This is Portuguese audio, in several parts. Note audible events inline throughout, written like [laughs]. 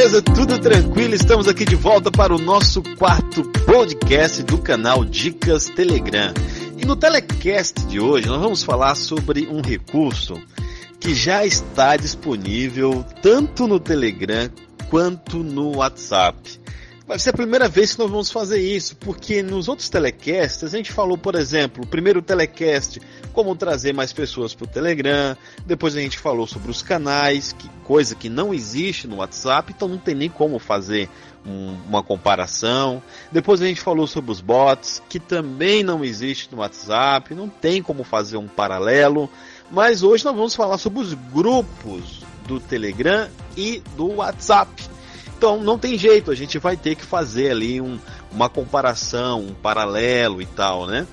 beleza? Tudo tranquilo? Estamos aqui de volta para o nosso quarto podcast do canal Dicas Telegram. E no telecast de hoje nós vamos falar sobre um recurso que já está disponível tanto no Telegram quanto no WhatsApp. Vai ser a primeira vez que nós vamos fazer isso, porque nos outros telecasts a gente falou, por exemplo, o primeiro telecast, como trazer mais pessoas para o Telegram, depois a gente falou sobre os canais, que coisa que não existe no WhatsApp, então não tem nem como fazer um, uma comparação. Depois a gente falou sobre os bots, que também não existe no WhatsApp, não tem como fazer um paralelo. Mas hoje nós vamos falar sobre os grupos do Telegram e do WhatsApp. Então não tem jeito, a gente vai ter que fazer ali um, uma comparação, um paralelo e tal, né?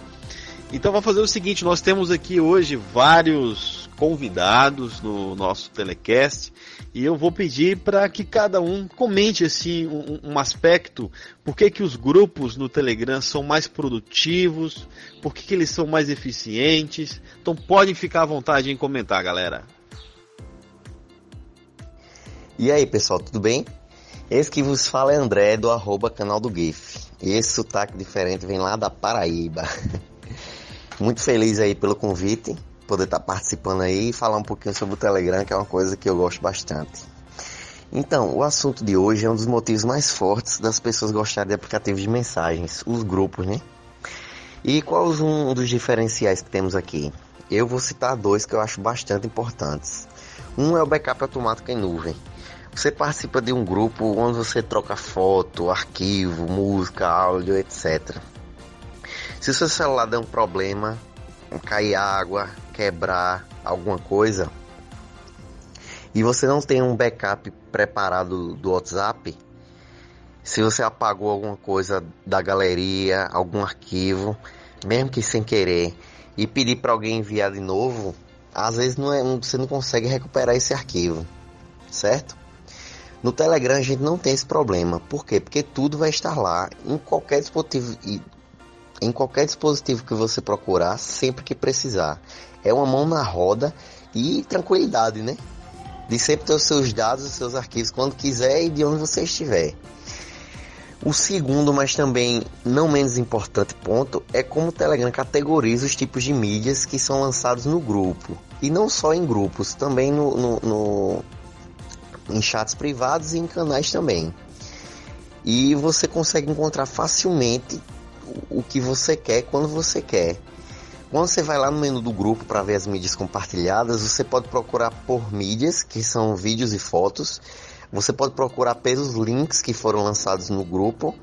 Então vamos fazer o seguinte, nós temos aqui hoje vários convidados no nosso telecast e eu vou pedir para que cada um comente assim um, um, aspecto, por que, que os grupos no Telegram são mais produtivos, por que, que eles são mais eficientes. Então podem ficar à vontade em comentar, galera. E aí pessoal, tudo bem? Esse que vos fala é André do arroba canal do GIF. Esse sotaque diferente vem lá da Paraíba. [laughs] Muito feliz aí pelo convite, poder estar participando aí e falar um pouquinho sobre o Telegram, que é uma coisa que eu gosto bastante. Então, o assunto de hoje é um dos motivos mais fortes das pessoas gostarem de aplicativos de mensagens, os grupos, né? E qual um dos diferenciais que temos aqui? Eu vou citar dois que eu acho bastante importantes. Um é o backup automático em nuvem você participa de um grupo onde você troca foto, arquivo, música, áudio, etc. Se seu celular der um problema, cair água, quebrar alguma coisa, e você não tem um backup preparado do WhatsApp, se você apagou alguma coisa da galeria, algum arquivo, mesmo que sem querer, e pedir para alguém enviar de novo, às vezes não é, você não consegue recuperar esse arquivo, certo? No Telegram a gente não tem esse problema. Por quê? Porque tudo vai estar lá em qualquer dispositivo em qualquer dispositivo que você procurar, sempre que precisar. É uma mão na roda e tranquilidade, né? De sempre ter os seus dados, os seus arquivos quando quiser e de onde você estiver. O segundo, mas também não menos importante ponto, é como o Telegram categoriza os tipos de mídias que são lançados no grupo. E não só em grupos, também no, no, no em chats privados e em canais também. E você consegue encontrar facilmente o que você quer quando você quer. Quando você vai lá no menu do grupo para ver as mídias compartilhadas, você pode procurar por mídias, que são vídeos e fotos. Você pode procurar pelos links que foram lançados no grupo,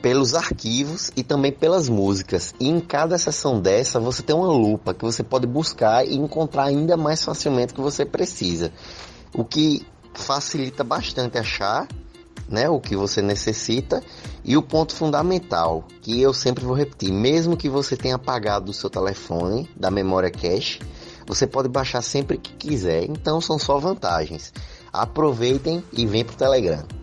pelos arquivos e também pelas músicas. E em cada seção dessa você tem uma lupa que você pode buscar e encontrar ainda mais facilmente o que você precisa o que facilita bastante achar né, o que você necessita e o ponto fundamental que eu sempre vou repetir, mesmo que você tenha apagado o seu telefone da memória cache, você pode baixar sempre que quiser. Então são só vantagens. Aproveitem e vem pro Telegram.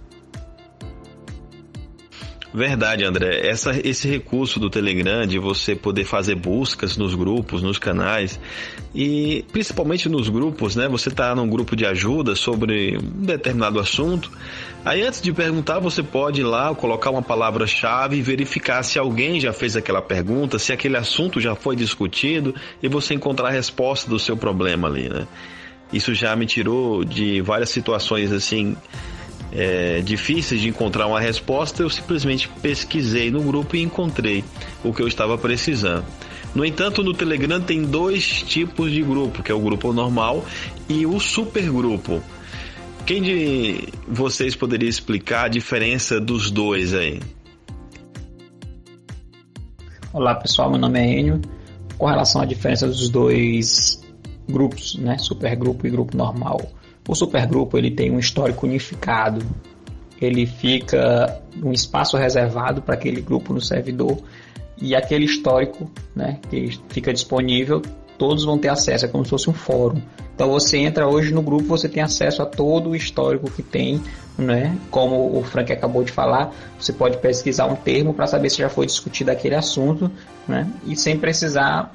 Verdade, André. Essa, esse recurso do Telegram de você poder fazer buscas nos grupos, nos canais e principalmente nos grupos, né? Você está num grupo de ajuda sobre um determinado assunto. Aí antes de perguntar, você pode ir lá colocar uma palavra-chave e verificar se alguém já fez aquela pergunta, se aquele assunto já foi discutido e você encontrar a resposta do seu problema ali, né? Isso já me tirou de várias situações assim é, difíceis de encontrar uma resposta, eu simplesmente pesquisei no grupo e encontrei o que eu estava precisando. No entanto, no Telegram tem dois tipos de grupo, que é o grupo normal e o supergrupo. Quem de vocês poderia explicar a diferença dos dois aí? Olá pessoal, meu nome é Enio. Com relação à diferença dos dois grupos, né, supergrupo e grupo normal, o supergrupo ele tem um histórico unificado. Ele fica um espaço reservado para aquele grupo no servidor e aquele histórico, né, que fica disponível, todos vão ter acesso, é como se fosse um fórum. Então você entra hoje no grupo, você tem acesso a todo o histórico que tem, né? Como o Frank acabou de falar, você pode pesquisar um termo para saber se já foi discutido aquele assunto, né? E sem precisar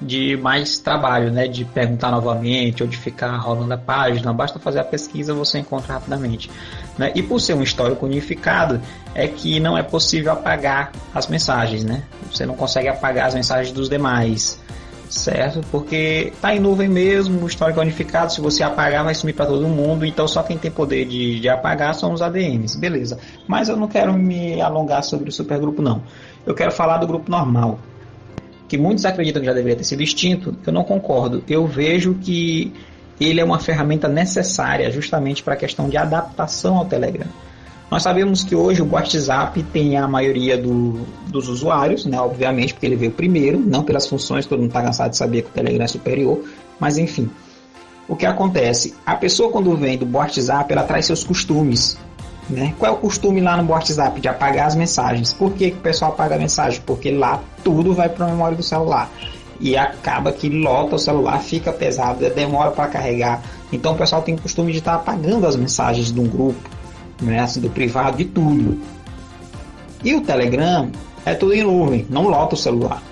de mais trabalho, né? De perguntar novamente ou de ficar rolando a página. Basta fazer a pesquisa, você encontra rapidamente. Né? E por ser um histórico unificado, é que não é possível apagar as mensagens, né? Você não consegue apagar as mensagens dos demais, certo? Porque tá em nuvem mesmo, o histórico é unificado, se você apagar vai sumir para todo mundo, então só quem tem poder de, de apagar são os ADMs, beleza. Mas eu não quero me alongar sobre o supergrupo não. Eu quero falar do grupo normal, que muitos acreditam que já deveria ter sido extinto, eu não concordo. Eu vejo que ele é uma ferramenta necessária justamente para a questão de adaptação ao Telegram. Nós sabemos que hoje o WhatsApp tem a maioria do, dos usuários, né? obviamente, porque ele veio primeiro, não pelas funções, todo mundo está cansado de saber que o Telegram é superior, mas enfim. O que acontece? A pessoa quando vem do WhatsApp, ela traz seus costumes. Né? Qual é o costume lá no WhatsApp? De apagar as mensagens. Por que, que o pessoal apaga a mensagem? Porque lá tudo vai para a memória do celular. E acaba que lota o celular, fica pesado, demora para carregar. Então o pessoal tem o costume de estar tá apagando as mensagens de um grupo, né? assim, do privado, de tudo. E o Telegram é tudo em nuvem, não lota o celular.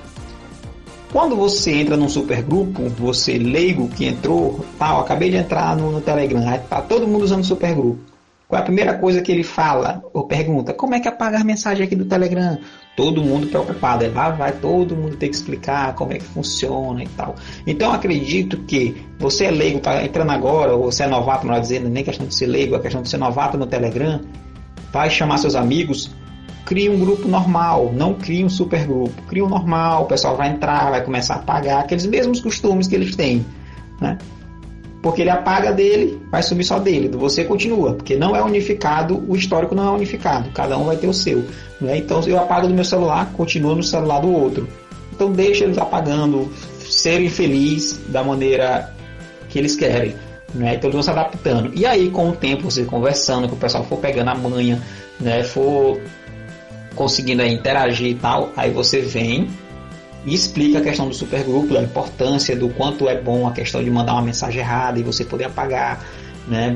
Quando você entra num supergrupo, você leigo que entrou, tal, acabei de entrar no, no Telegram, tá todo mundo usando supergrupo. Qual é a primeira coisa que ele fala ou pergunta? Como é que apaga a mensagem aqui do Telegram? Todo mundo preocupado. É lá vai todo mundo ter que explicar como é que funciona e tal. Então acredito que você é leigo, está entrando agora, ou você é novato, melhor dizendo, nem questão de ser leigo, é questão de ser novato no Telegram, vai chamar seus amigos, cria um grupo normal, não cria um super grupo, cria um normal, o pessoal vai entrar, vai começar a pagar aqueles mesmos costumes que eles têm. Né? Porque ele apaga dele, vai subir só dele, do você continua, porque não é unificado, o histórico não é unificado, cada um vai ter o seu. Né? Então eu apago do meu celular, continua no celular do outro. Então deixa eles apagando, serem felizes da maneira que eles querem. Né? Então eles vão se adaptando. E aí, com o tempo, você conversando, que o pessoal for pegando a manha, né? for conseguindo interagir e tal, aí você vem e explica a questão do supergrupo, da importância do quanto é bom a questão de mandar uma mensagem errada e você poder apagar, né?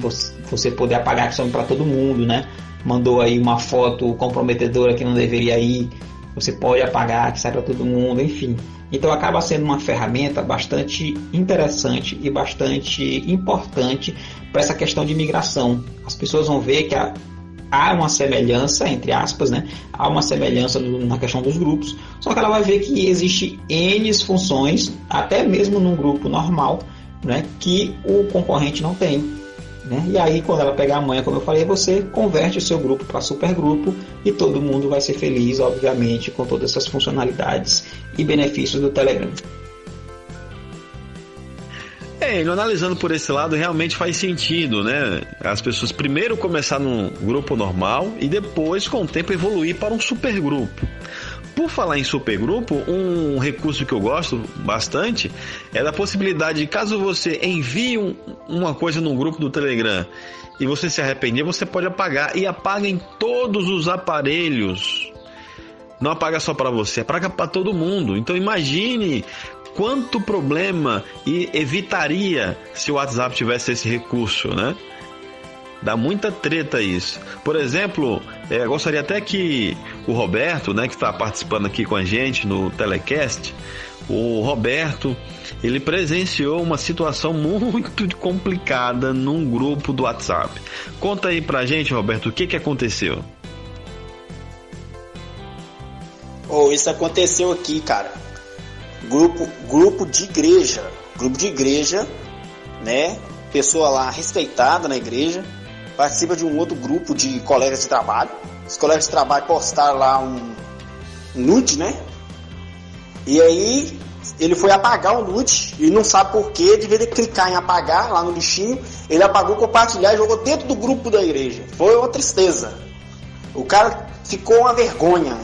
Você, poder apagar a para todo mundo, né? Mandou aí uma foto comprometedora que não deveria ir, você pode apagar, que sai para todo mundo, enfim. Então acaba sendo uma ferramenta bastante interessante e bastante importante para essa questão de migração. As pessoas vão ver que a, há uma semelhança, entre aspas, né? Há uma semelhança na questão dos grupos, só que ela vai ver que existe N funções, até mesmo num grupo normal, né? Que o concorrente não tem. Né? E aí, quando ela pegar a manha, como eu falei, você converte o seu grupo para supergrupo e todo mundo vai ser feliz, obviamente, com todas essas funcionalidades e benefícios do Telegram. Analisando por esse lado, realmente faz sentido, né? As pessoas primeiro começar num grupo normal e depois, com o tempo, evoluir para um supergrupo. Por falar em supergrupo, um recurso que eu gosto bastante é da possibilidade de, caso você envie um, uma coisa num grupo do Telegram e você se arrepender, você pode apagar e apaga em todos os aparelhos. Não apaga só para você, apaga para todo mundo. Então imagine quanto problema e evitaria se o WhatsApp tivesse esse recurso, né? Dá muita treta isso. Por exemplo, é, gostaria até que o Roberto, né, que está participando aqui com a gente no telecast, o Roberto, ele presenciou uma situação [laughs] muito complicada num grupo do WhatsApp. Conta aí pra gente, Roberto, o que, que aconteceu? Oh, isso aconteceu aqui, cara grupo, grupo de igreja, grupo de igreja, né? Pessoa lá respeitada na igreja, participa de um outro grupo de colegas de trabalho. Os colegas de trabalho postaram lá um, nude, né? E aí ele foi apagar o nude e não sabe por que, devia clicar em apagar lá no bichinho, ele apagou, compartilhar e jogou dentro do grupo da igreja. Foi uma tristeza. O cara ficou uma vergonha,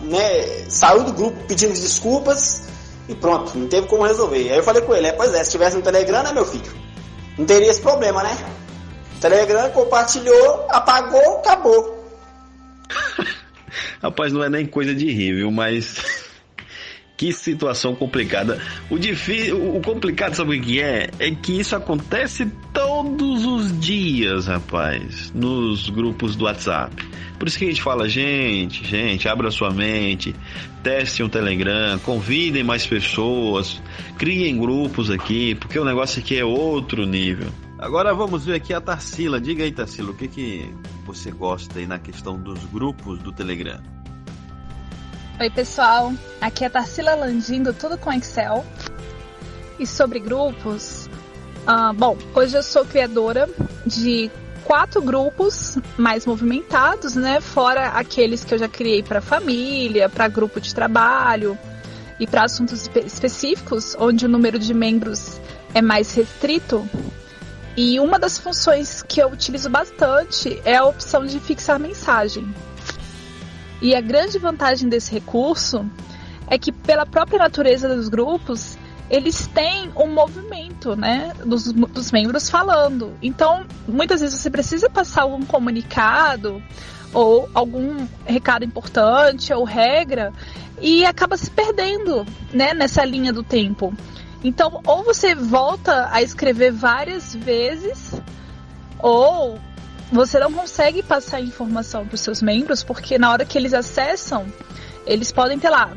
né? Saiu do grupo pedindo desculpas e pronto, não teve como resolver. Aí eu falei com ele, é, pois é, se tivesse no Telegram, né, meu filho? Não teria esse problema, né? Telegram compartilhou, apagou, acabou. [laughs] Rapaz, não é nem coisa de rir, viu? Mas [laughs] Que situação complicada. O difícil, o complicado, sabe o que é? É que isso acontece todos os dias, rapaz, nos grupos do WhatsApp. Por isso que a gente fala, gente, gente, abra sua mente, teste um Telegram, convidem mais pessoas, criem grupos aqui, porque o negócio aqui é outro nível. Agora vamos ver aqui a Tarsila. Diga aí, Tarsila, o que, que você gosta aí na questão dos grupos do Telegram? Oi, pessoal. Aqui é a Tarsila Landindo, tudo com Excel. E sobre grupos, uh, bom, hoje eu sou criadora de quatro grupos mais movimentados, né? Fora aqueles que eu já criei para família, para grupo de trabalho e para assuntos específicos, onde o número de membros é mais restrito. E uma das funções que eu utilizo bastante é a opção de fixar mensagem. E a grande vantagem desse recurso é que, pela própria natureza dos grupos, eles têm um movimento, né, dos, dos membros falando. Então, muitas vezes você precisa passar algum comunicado ou algum recado importante ou regra e acaba se perdendo, né, nessa linha do tempo. Então, ou você volta a escrever várias vezes, ou você não consegue passar informação para os seus membros, porque na hora que eles acessam, eles podem ter lá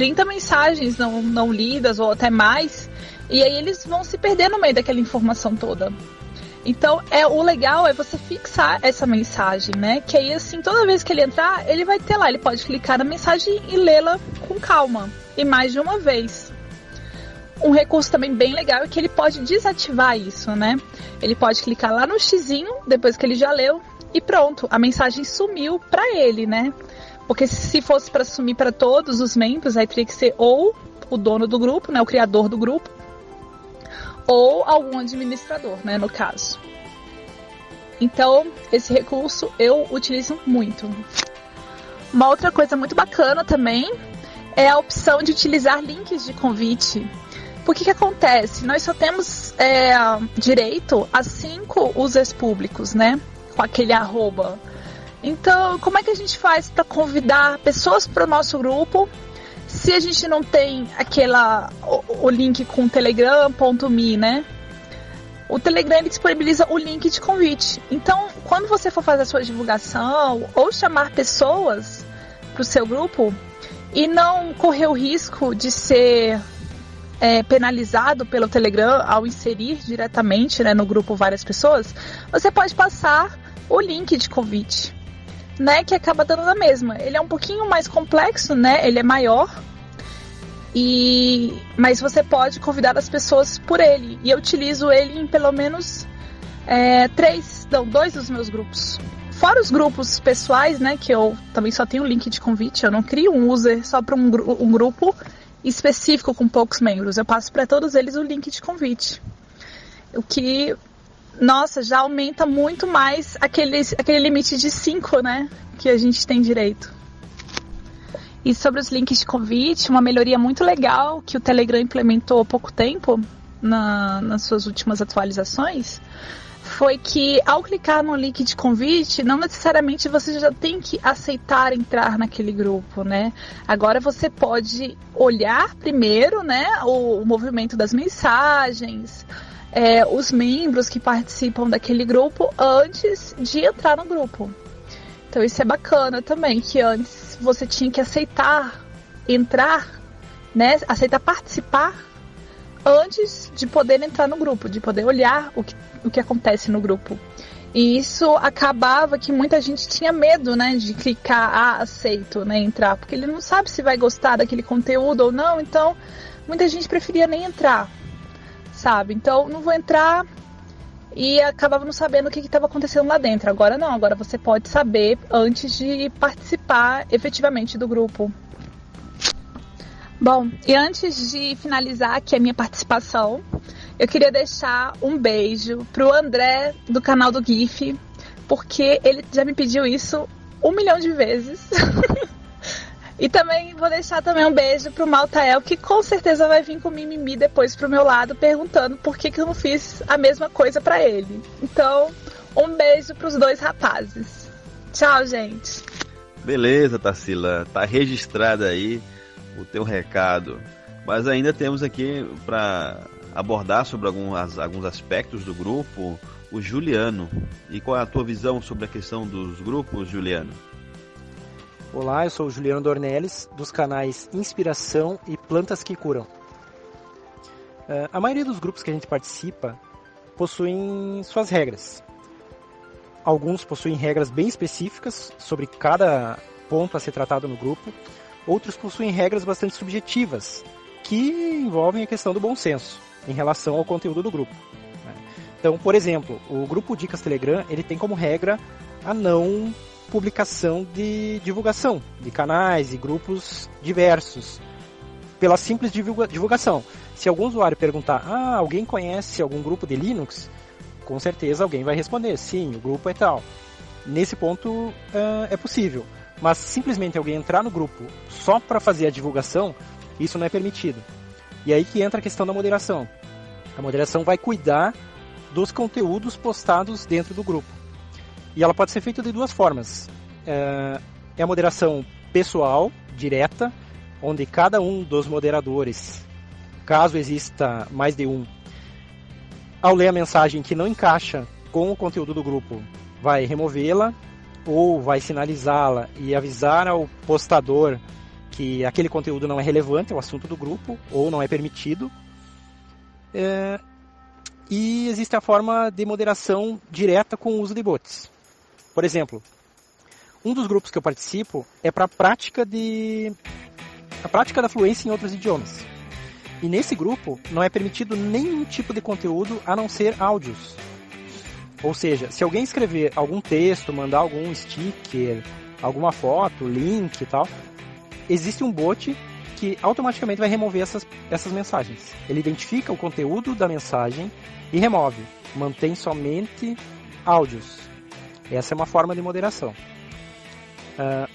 30 mensagens não, não lidas ou até mais, e aí eles vão se perder no meio daquela informação toda. Então, é o legal é você fixar essa mensagem, né? Que aí assim, toda vez que ele entrar, ele vai ter lá, ele pode clicar na mensagem e lê-la com calma, e mais de uma vez. Um recurso também bem legal é que ele pode desativar isso, né? Ele pode clicar lá no xizinho, depois que ele já leu, e pronto, a mensagem sumiu para ele, né? Porque se fosse para sumir para todos os membros, aí teria que ser ou o dono do grupo, né, o criador do grupo, ou algum administrador, né, no caso. Então, esse recurso eu utilizo muito. Uma outra coisa muito bacana também é a opção de utilizar links de convite porque que acontece? Nós só temos é, direito a cinco users públicos, né? Com aquele arroba. Então, como é que a gente faz para convidar pessoas para o nosso grupo se a gente não tem aquela o, o link com telegram.me, né? O Telegram ele disponibiliza o link de convite. Então, quando você for fazer a sua divulgação ou chamar pessoas para o seu grupo e não correr o risco de ser é, penalizado pelo Telegram ao inserir diretamente né, no grupo várias pessoas, você pode passar o link de convite, né? Que acaba dando na mesma. Ele é um pouquinho mais complexo, né? Ele é maior. E mas você pode convidar as pessoas por ele. E eu utilizo ele em pelo menos é, três, não, dois dos meus grupos. Fora os grupos pessoais, né? Que eu também só tenho link de convite. Eu não crio um user só para um, um grupo específico com poucos membros. Eu passo para todos eles o link de convite. O que, nossa, já aumenta muito mais aquele, aquele limite de 5, né? Que a gente tem direito. E sobre os links de convite, uma melhoria muito legal que o Telegram implementou há pouco tempo, na, nas suas últimas atualizações, foi que ao clicar no link de convite, não necessariamente você já tem que aceitar entrar naquele grupo, né? Agora você pode olhar primeiro, né, o, o movimento das mensagens, é, os membros que participam daquele grupo antes de entrar no grupo. Então isso é bacana também, que antes você tinha que aceitar entrar, né, aceitar participar antes de poder entrar no grupo, de poder olhar o que, o que acontece no grupo. E isso acabava que muita gente tinha medo, né, de clicar ah, aceito, né, entrar, porque ele não sabe se vai gostar daquele conteúdo ou não, então muita gente preferia nem entrar, sabe? Então não vou entrar e acabava não sabendo o que estava acontecendo lá dentro. Agora não, agora você pode saber antes de participar efetivamente do grupo. Bom, e antes de finalizar aqui a minha participação, eu queria deixar um beijo pro André do canal do GIF, porque ele já me pediu isso um milhão de vezes. [laughs] e também vou deixar também um beijo pro Maltael, que com certeza vai vir com mimimi depois pro meu lado, perguntando por que, que eu não fiz a mesma coisa para ele. Então, um beijo pros dois rapazes. Tchau, gente. Beleza, Tarsila. Tá registrada aí o teu recado. Mas ainda temos aqui para abordar sobre alguns, alguns aspectos do grupo o Juliano. E qual é a tua visão sobre a questão dos grupos, Juliano? Olá, eu sou o Juliano Dornelles, dos canais Inspiração e Plantas que Curam. Uh, a maioria dos grupos que a gente participa possuem suas regras. Alguns possuem regras bem específicas sobre cada ponto a ser tratado no grupo, outros possuem regras bastante subjetivas, que envolvem a questão do bom senso em relação ao conteúdo do grupo. Né? Então, por exemplo, o grupo Dicas Telegram ele tem como regra a não publicação de divulgação de canais e grupos diversos pela simples divulgação. Se algum usuário perguntar, ah, alguém conhece algum grupo de Linux? Com certeza alguém vai responder, sim, o grupo é tal. Nesse ponto uh, é possível. Mas simplesmente alguém entrar no grupo só para fazer a divulgação, isso não é permitido. E aí que entra a questão da moderação. A moderação vai cuidar dos conteúdos postados dentro do grupo. E ela pode ser feita de duas formas. É, é a moderação pessoal, direta, onde cada um dos moderadores, caso exista mais de um, ao ler a mensagem que não encaixa com o conteúdo do grupo, vai removê-la ou vai sinalizá-la e avisar ao postador que aquele conteúdo não é relevante ao assunto do grupo ou não é permitido. É, e existe a forma de moderação direta com o uso de bots. Por exemplo, um dos grupos que eu participo é para a prática de a prática da fluência em outros idiomas. E nesse grupo não é permitido nenhum tipo de conteúdo a não ser áudios. Ou seja, se alguém escrever algum texto, mandar algum sticker, alguma foto, link e tal, existe um bot que automaticamente vai remover essas, essas mensagens. Ele identifica o conteúdo da mensagem e remove. Mantém somente áudios. Essa é uma forma de moderação. Uh,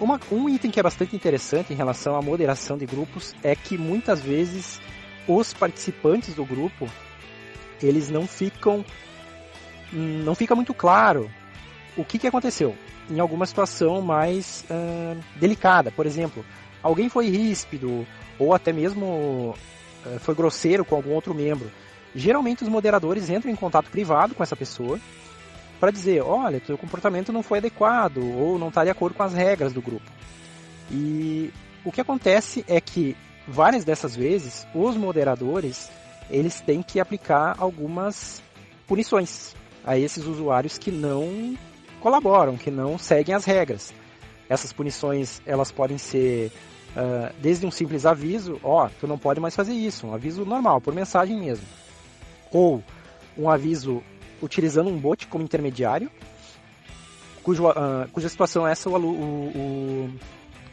uma, um item que é bastante interessante em relação à moderação de grupos é que muitas vezes os participantes do grupo eles não ficam não fica muito claro o que, que aconteceu em alguma situação mais uh, delicada. Por exemplo, alguém foi ríspido ou até mesmo uh, foi grosseiro com algum outro membro. Geralmente os moderadores entram em contato privado com essa pessoa para dizer, olha, teu comportamento não foi adequado ou não está de acordo com as regras do grupo. E o que acontece é que várias dessas vezes os moderadores eles têm que aplicar algumas punições a esses usuários que não colaboram, que não seguem as regras. Essas punições elas podem ser uh, desde um simples aviso, ó, oh, tu não pode mais fazer isso, um aviso normal, por mensagem mesmo, ou um aviso utilizando um bot como intermediário, cujo, uh, cuja situação é essa o, o,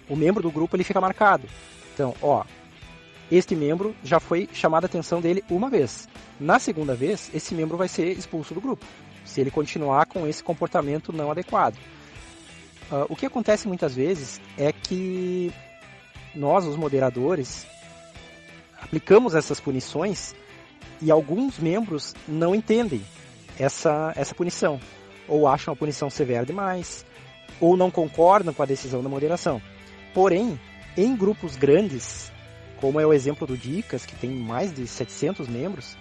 o, membro do grupo ele fica marcado. Então, ó, este membro já foi chamada a atenção dele uma vez. Na segunda vez, esse membro vai ser expulso do grupo se ele continuar com esse comportamento não adequado. Uh, o que acontece muitas vezes é que nós, os moderadores, aplicamos essas punições e alguns membros não entendem essa, essa punição, ou acham a punição severa demais, ou não concordam com a decisão da moderação. Porém, em grupos grandes, como é o exemplo do Dicas, que tem mais de 700 membros,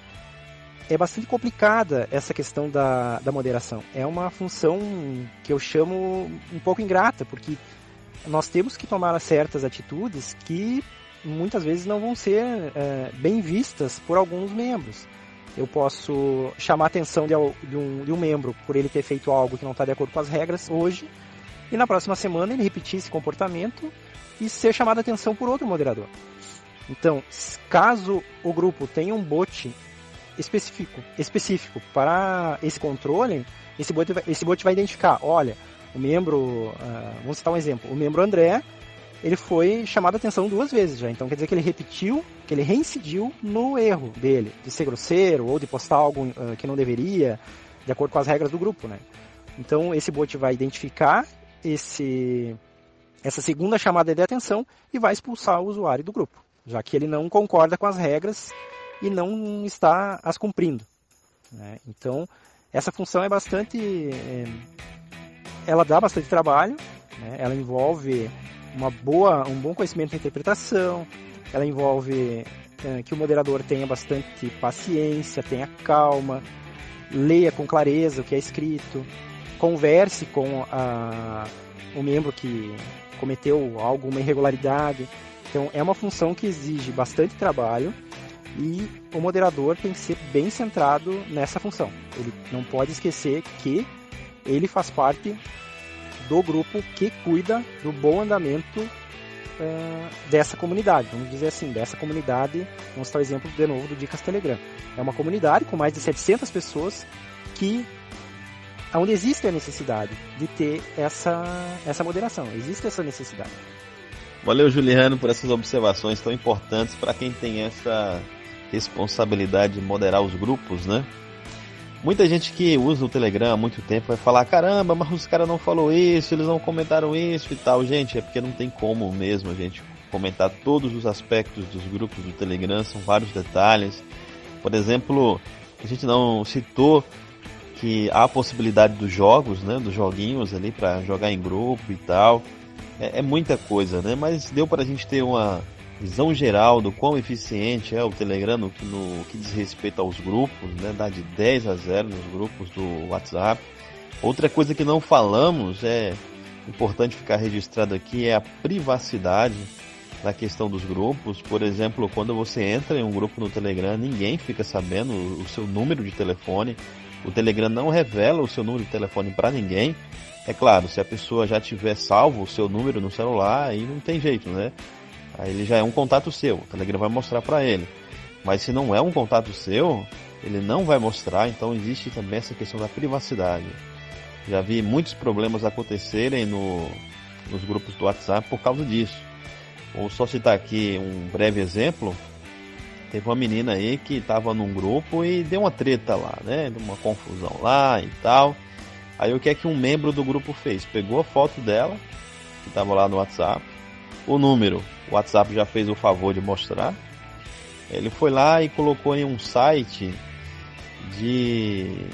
é bastante complicada essa questão da, da moderação. É uma função que eu chamo um pouco ingrata, porque nós temos que tomar certas atitudes que muitas vezes não vão ser é, bem vistas por alguns membros. Eu posso chamar a atenção de, de, um, de um membro por ele ter feito algo que não está de acordo com as regras hoje, e na próxima semana ele repetir esse comportamento e ser chamado a atenção por outro moderador. Então, caso o grupo tenha um bot específico, específico para esse controle, esse bot, vai, esse vai identificar, olha, o membro, uh, vamos citar um exemplo, o membro André, ele foi chamado a atenção duas vezes já, então quer dizer que ele repetiu, que ele reincidiu no erro dele, de ser grosseiro ou de postar algo uh, que não deveria, de acordo com as regras do grupo, né? Então esse bot vai identificar esse essa segunda chamada de atenção e vai expulsar o usuário do grupo, já que ele não concorda com as regras e não está as cumprindo. Né? Então, essa função é bastante. É, ela dá bastante trabalho, né? ela envolve uma boa, um bom conhecimento da interpretação, ela envolve é, que o moderador tenha bastante paciência, tenha calma, leia com clareza o que é escrito, converse com a, o membro que cometeu alguma irregularidade. Então é uma função que exige bastante trabalho e o moderador tem que ser bem centrado nessa função. Ele não pode esquecer que ele faz parte do grupo que cuida do bom andamento uh, dessa comunidade. Vamos dizer assim, dessa comunidade. Vamos dar o exemplo de novo do Dicas Telegram. É uma comunidade com mais de 700 pessoas que onde existe a necessidade de ter essa, essa moderação. Existe essa necessidade. Valeu, Juliano, por essas observações tão importantes para quem tem essa responsabilidade de moderar os grupos, né? Muita gente que usa o Telegram há muito tempo vai falar: caramba, mas os caras não falou isso, eles não comentaram isso e tal. Gente, é porque não tem como mesmo a gente comentar todos os aspectos dos grupos do Telegram, são vários detalhes. Por exemplo, a gente não citou que há a possibilidade dos jogos, né, dos joguinhos ali para jogar em grupo e tal. É, é, muita coisa, né? Mas deu para a gente ter uma visão geral do quão eficiente é o Telegram no, no que diz respeito aos grupos, né? Dá de 10 a 0 nos grupos do WhatsApp. Outra coisa que não falamos é importante ficar registrado aqui é a privacidade da questão dos grupos. Por exemplo, quando você entra em um grupo no Telegram, ninguém fica sabendo o seu número de telefone. O Telegram não revela o seu número de telefone para ninguém. É claro, se a pessoa já tiver salvo o seu número no celular, aí não tem jeito, né? Aí ele já é um contato seu, o Telegram vai mostrar para ele. Mas se não é um contato seu, ele não vai mostrar, então existe também essa questão da privacidade. Já vi muitos problemas acontecerem no, nos grupos do WhatsApp por causa disso. Vou só citar aqui um breve exemplo. Teve uma menina aí que estava num grupo e deu uma treta lá, né? Deu uma confusão lá e tal. Aí o que é que um membro do grupo fez? Pegou a foto dela, que estava lá no WhatsApp, o número, o WhatsApp já fez o favor de mostrar. Ele foi lá e colocou em um site de.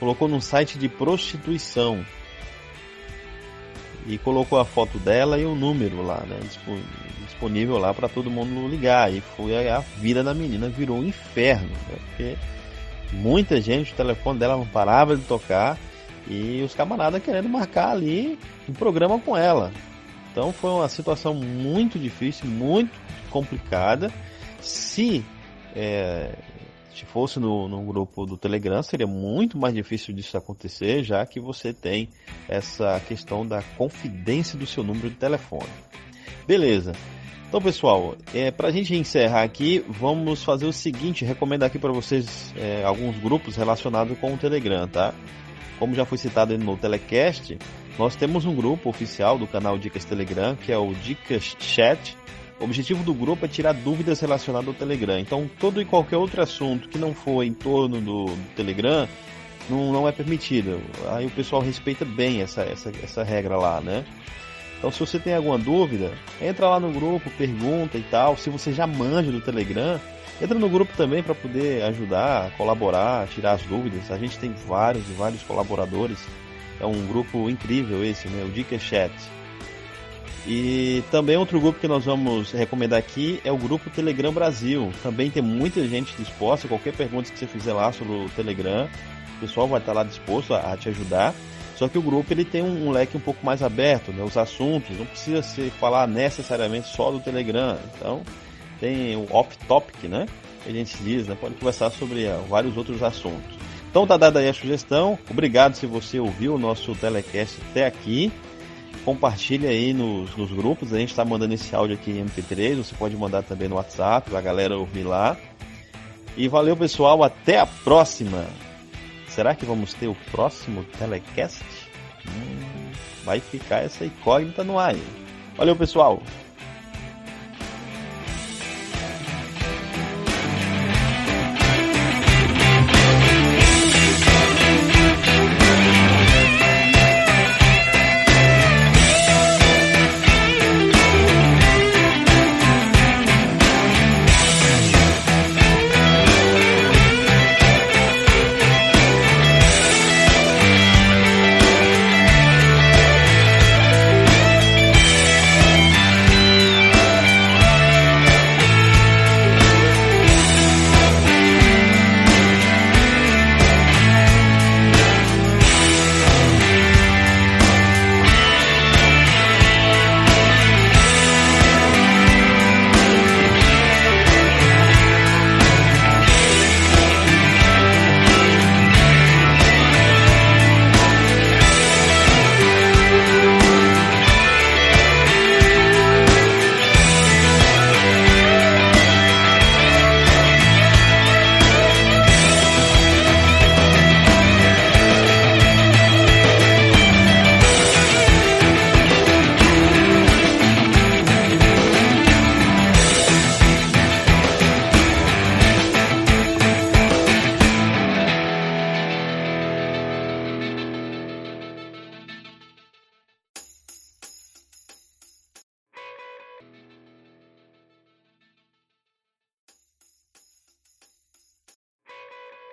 colocou num site de prostituição. E colocou a foto dela e o número lá, né? Disponível lá para todo mundo ligar. E foi a vida da menina virou um inferno, né? Porque muita gente, o telefone dela não parava de tocar e os camaradas querendo marcar ali um programa com ela. Então foi uma situação muito difícil, muito complicada. Se, é, se fosse no, no grupo do Telegram, seria muito mais difícil disso acontecer, já que você tem essa questão da confidência do seu número de telefone. Beleza. Então, pessoal, é, para a gente encerrar aqui, vamos fazer o seguinte: recomendo aqui para vocês é, alguns grupos relacionados com o Telegram, tá? Como já foi citado no Telecast, nós temos um grupo oficial do canal Dicas Telegram, que é o Dicas Chat. O objetivo do grupo é tirar dúvidas relacionadas ao Telegram. Então, todo e qualquer outro assunto que não for em torno do, do Telegram não, não é permitido. Aí o pessoal respeita bem essa, essa, essa regra lá, né? Então, se você tem alguma dúvida, entra lá no grupo, pergunta e tal. Se você já manja do Telegram, entra no grupo também para poder ajudar, colaborar, tirar as dúvidas. A gente tem vários e vários colaboradores é um grupo incrível esse, né? O Dica Chat. E também outro grupo que nós vamos recomendar aqui é o grupo Telegram Brasil. Também tem muita gente disposta. Qualquer pergunta que você fizer lá sobre o Telegram, o pessoal vai estar lá disposto a, te ajudar. Só que o grupo ele tem um, um, leque um pouco mais aberto, né? Os assuntos não precisa se falar necessariamente só do Telegram. Então tem o off-topic, né? A gente diz, né? Pode conversar sobre uh, vários outros assuntos. Então tá dada aí a sugestão. Obrigado se você ouviu o nosso telecast até aqui. Compartilhe aí nos, nos grupos. A gente está mandando esse áudio aqui em MP3. Você pode mandar também no WhatsApp para a galera ouvir lá. E valeu, pessoal. Até a próxima. Será que vamos ter o próximo telecast? Hum, vai ficar essa incógnita no ar. Valeu, pessoal.